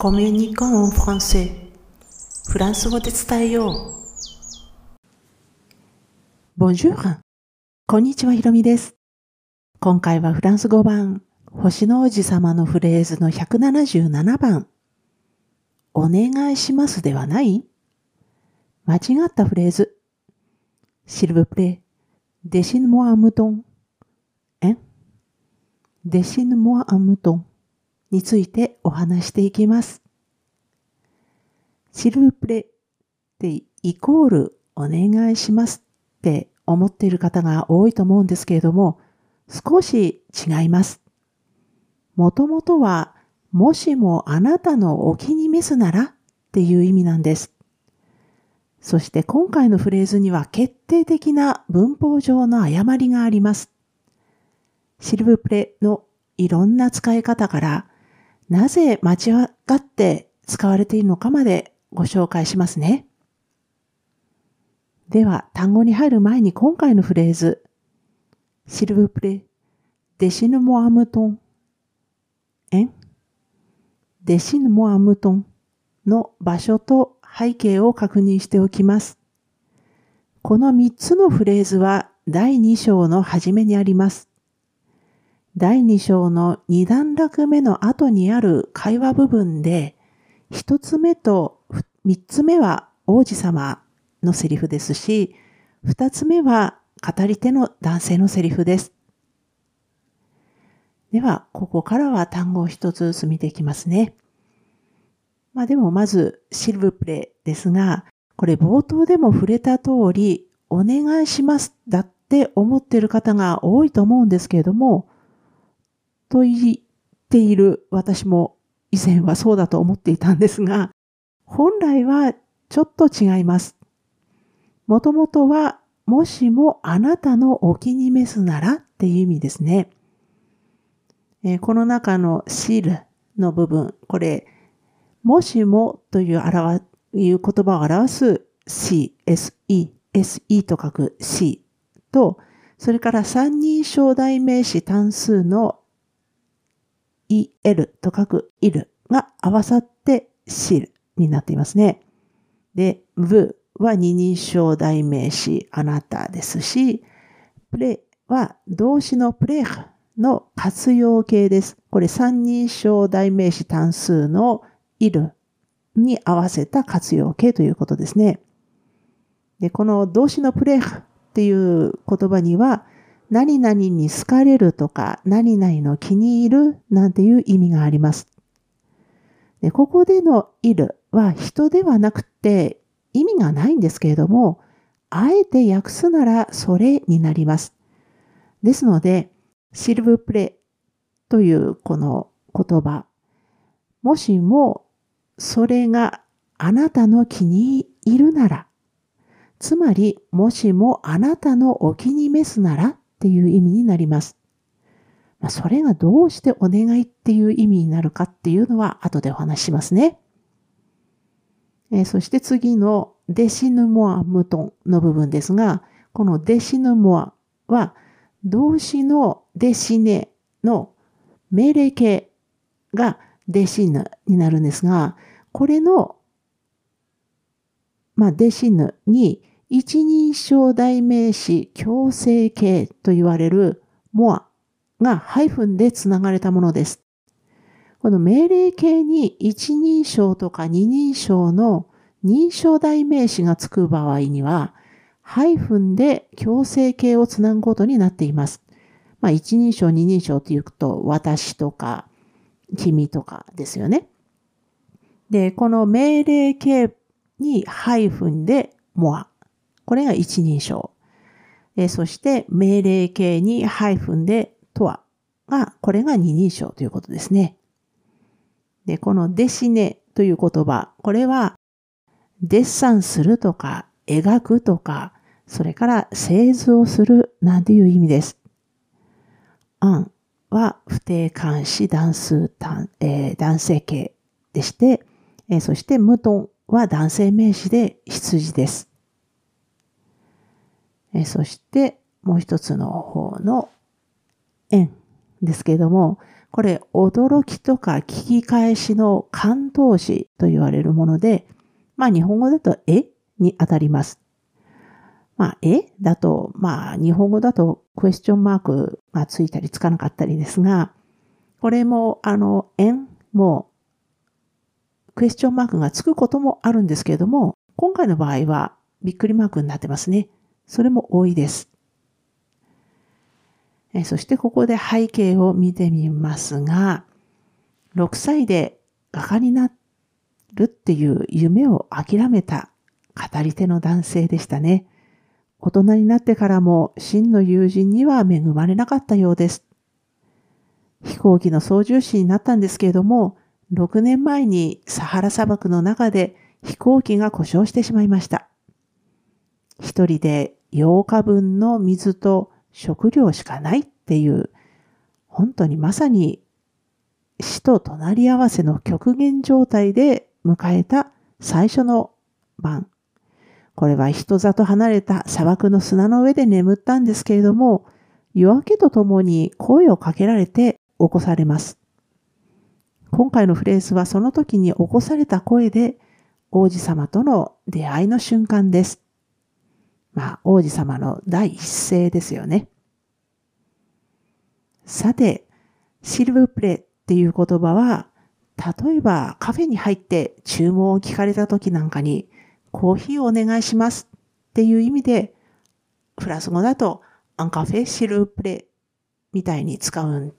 コミュニコンフランセフランス語で伝えよう。Bonjour! こんにちは、ひろみです。今回はフランス語版、星の王子様のフレーズの177番。お願いしますではない間違ったフレーズ。シルブプレ、デシヌモアムトン。えデシヌモアムトン。についてお話していきます。シルブプレってイコールお願いしますって思っている方が多いと思うんですけれども、少し違います。もともとは、もしもあなたのお気に召すならっていう意味なんです。そして今回のフレーズには決定的な文法上の誤りがあります。シルブプレのいろんな使い方からなぜ間違って使われているのかまでご紹介しますね。では、単語に入る前に今回のフレーズ、シルブプレ、デシヌモアムトン、えデシヌモアムトンの場所と背景を確認しておきます。この3つのフレーズは第2章の初めにあります。第2章の2段落目の後にある会話部分で、1つ目と3つ目は王子様のセリフですし、2つ目は語り手の男性のセリフです。では、ここからは単語を一つずつ見ていきますね。まあでもまず、シルブプレイですが、これ冒頭でも触れた通り、お願いしますだって思っている方が多いと思うんですけれども、と言っている私も以前はそうだと思っていたんですが、本来はちょっと違います。もともとは、もしもあなたのお気に召すならっていう意味ですね。えー、この中のシールの部分、これ、もしもという表いう言葉を表す C、SE、SE と書く C と、それから三人称代名詞単数の el と書く il が合わさってシルになっていますね。で、v は二人称代名詞あなたですし、プレは動詞のプレーの活用形です。これ三人称代名詞単数の il に合わせた活用形ということですね。で、この動詞のプレーっていう言葉には、何々に好かれるとか、何々の気に入るなんていう意味があります。でここでのいるは人ではなくて意味がないんですけれども、あえて訳すならそれになります。ですので、シルブプレというこの言葉、もしもそれがあなたの気に入るなら、つまりもしもあなたのお気に召すならっていう意味になります。まあ、それがどうしてお願いっていう意味になるかっていうのは後でお話ししますね。えー、そして次のデシヌモアムトンの部分ですが、このデシヌモアは動詞のデシネの命令形がデシヌになるんですが、これの、まあ、デシヌに一人称代名詞強制形と言われるモアがハイフンでつながれたものです。この命令形に一人称とか二人称の認証代名詞がつく場合には、ハイフンで強制形をつなぐことになっています。まあ、一人称、二人称というと、私とか、君とかですよね。で、この命令形にハイフンでモア。これが一人称。えそして命令形にハイフンでとはが、これが二人称ということですね。で、このデシネという言葉、これはデッサンするとか描くとか、それから製図をするなんていう意味です。アンは不定冠詞単数単、えー、男性形でして、えー、そしてムトンは男性名詞で羊です。えそしてもう一つの方の円ですけれども、これ、驚きとか聞き返しの感動詞と言われるもので、まあ日本語だとえに当たります。まあ、えだと、まあ日本語だとクエスチョンマークがついたりつかなかったりですが、これも、あの、円もクエスチョンマークがつくこともあるんですけれども、今回の場合はびっくりマークになってますね。それも多いです。えそしてここで背景を見てみますが、6歳で画家になるっていう夢を諦めた語り手の男性でしたね。大人になってからも真の友人には恵まれなかったようです。飛行機の操縦士になったんですけれども、6年前にサハラ砂漠の中で飛行機が故障してしまいました。一人で8日分の水と食料しかないっていう、本当にまさに死と隣り合わせの極限状態で迎えた最初の晩。これは人里離れた砂漠の砂の上で眠ったんですけれども、夜明けとともに声をかけられて起こされます。今回のフレーズはその時に起こされた声で王子様との出会いの瞬間です。まあ、王子様の第一声ですよね。さて、シルブプレっていう言葉は、例えばカフェに入って注文を聞かれた時なんかに、コーヒーをお願いしますっていう意味で、フランス語だと、アンカフェシルプレみたいに使うんっ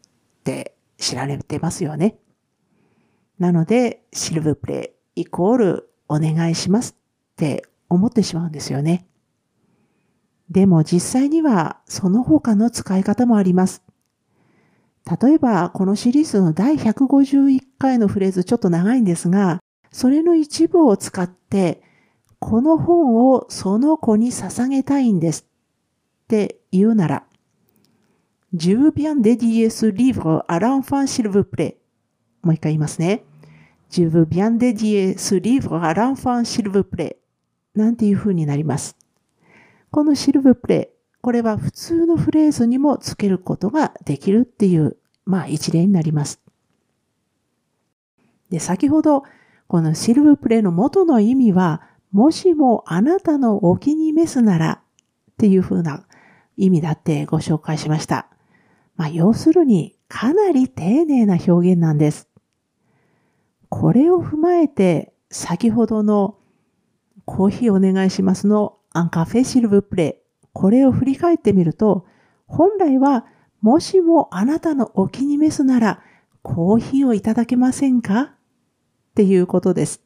て知られてますよね。なので、シルブプレイコールお願いしますって思ってしまうんですよね。でも実際にはその他の使い方もあります。例えば、このシリーズの第151回のフレーズちょっと長いんですが、それの一部を使って、この本をその子に捧げたいんですって言うなら、Je veux bien dédier ce livre à l'enfant s'il vous plaît. もう一回言いますね。Je veux bien dédier ce livre à l'enfant s'il vous plaît. なんていう風になります。このシルブプレイ、これは普通のフレーズにもつけることができるっていう、まあ一例になります。で、先ほど、このシルブプレイの元の意味は、もしもあなたのお気に召すならっていう風な意味だってご紹介しました。まあ要するにかなり丁寧な表現なんです。これを踏まえて先ほどのコーヒーお願いしますのアンカフェシルブプレイ。これを振り返ってみると、本来は、もしもあなたのお気に召すなら、コーヒーをいただけませんか？っていうことです。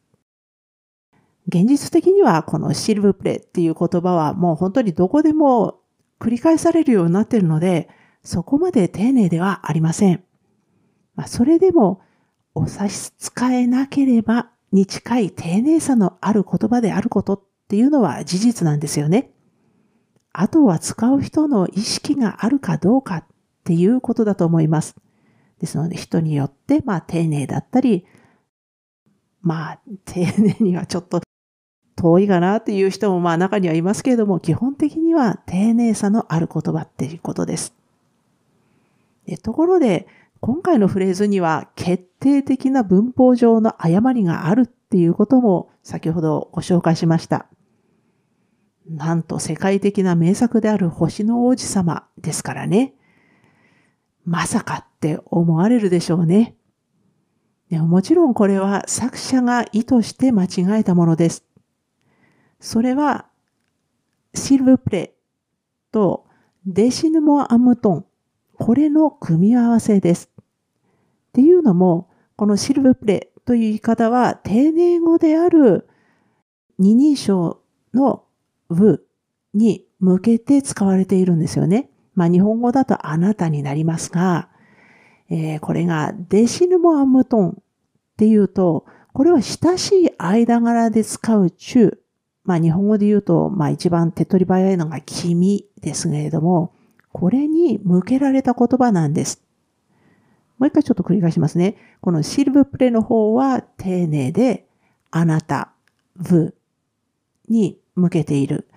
現実的にはこのシルブプレイっていう言葉はもう本当にどこでも繰り返されるようになっているので、そこまで丁寧ではありません。まあ、それでも、お差し支えなければに近い丁寧さのある言葉であることっていうのは事実なんですよね。あとは使う人の意識があるかどうかっていうことだと思います。ですので人によって、まあ丁寧だったり、まあ丁寧にはちょっと遠いかなっていう人もまあ中にはいますけれども、基本的には丁寧さのある言葉っていうことです。でところで、今回のフレーズには決定的な文法上の誤りがあるっていうことも先ほどご紹介しました。なんと世界的な名作である星の王子様ですからね。まさかって思われるでしょうね。もちろんこれは作者が意図して間違えたものです。それは、シルブプレとデシヌモアムトン、これの組み合わせです。っていうのも、このシルブプレという言い方は丁寧語である二人称の部に向けて使われているんですよね。まあ日本語だとあなたになりますが、えー、これがデシヌモアムトンっていうと、これは親しい間柄で使う中。まあ日本語で言うと、まあ一番手っ取り早いのが君ですけれども、これに向けられた言葉なんです。もう一回ちょっと繰り返しますね。このシルブプレの方は丁寧で、あなた、ブに向けている。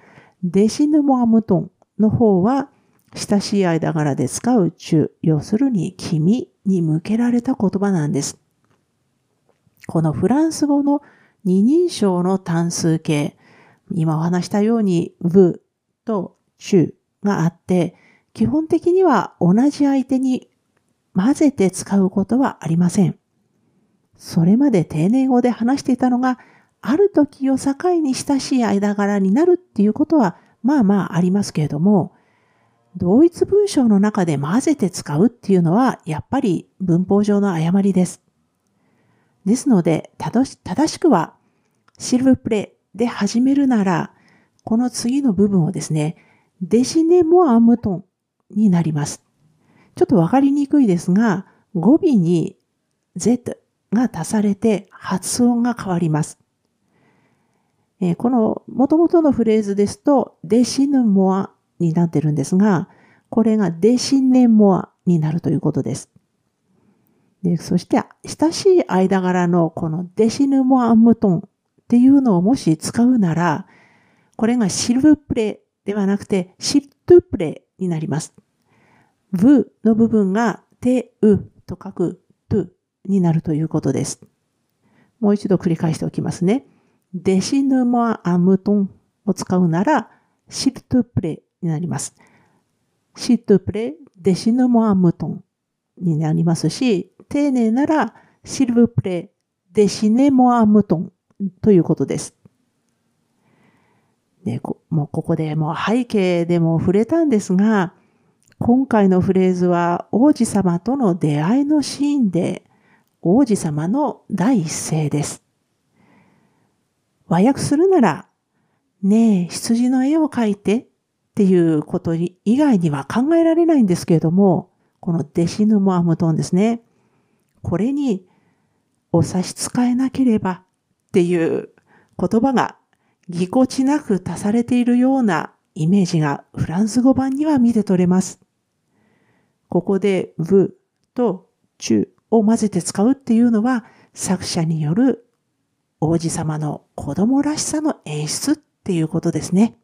デシヌモアムトンの方は、親しい間柄で使う中、要するに君に向けられた言葉なんです。このフランス語の二人称の単数形、今お話したように、ブとチュがあって、基本的には同じ相手に混ぜて使うことはありません。それまで丁寧語で話していたのが、ある時を境に親しい間柄になるっていうことは、まあまあありますけれども、同一文章の中で混ぜて使うっていうのは、やっぱり文法上の誤りです。ですので、正しくは、シルブプレで始めるなら、この次の部分をですね、デシネモアムトンになります。ちょっとわかりにくいですが、語尾に Z が足されて発音が変わります。え、この元々のフレーズですと、デシヌモアになってるんですが、これがデシネモアになるということです。でそして、親しい間柄のこのデシヌモアムトンっていうのをもし使うなら、これがシルブプレではなくてシットプレになります。ブの部分がテウと書くトゥになるということです。もう一度繰り返しておきますね。デシヌモアアムトンを使うなら、シルトゥプレになります。シットゥプレ、デシヌモアムトンになりますし、丁寧なら、シルブプレ、デシネモアムトンということです。で、もうここでもう背景でも触れたんですが、今回のフレーズは王子様との出会いのシーンで王子様の第一声です。和訳するなら、ねえ、羊の絵を描いてっていうこと以外には考えられないんですけれども、このデシヌモアムトンですね。これにお差し支えなければっていう言葉がぎこちなく足されているようなイメージがフランス語版には見て取れます。ここでブとチュを混ぜて使うっていうのは作者による王子様の子供らしさの演出っていうことですね。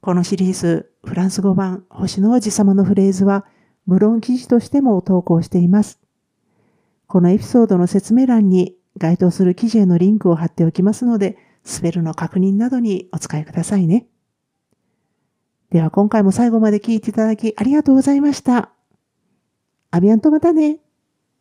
このシリーズ、フランス語版星の王子様のフレーズは、無論記事としても投稿しています。このエピソードの説明欄に該当する記事へのリンクを貼っておきますので、スペルの確認などにお使いくださいね。では今回も最後まで聞いていただきありがとうございました。アビアンとまたね。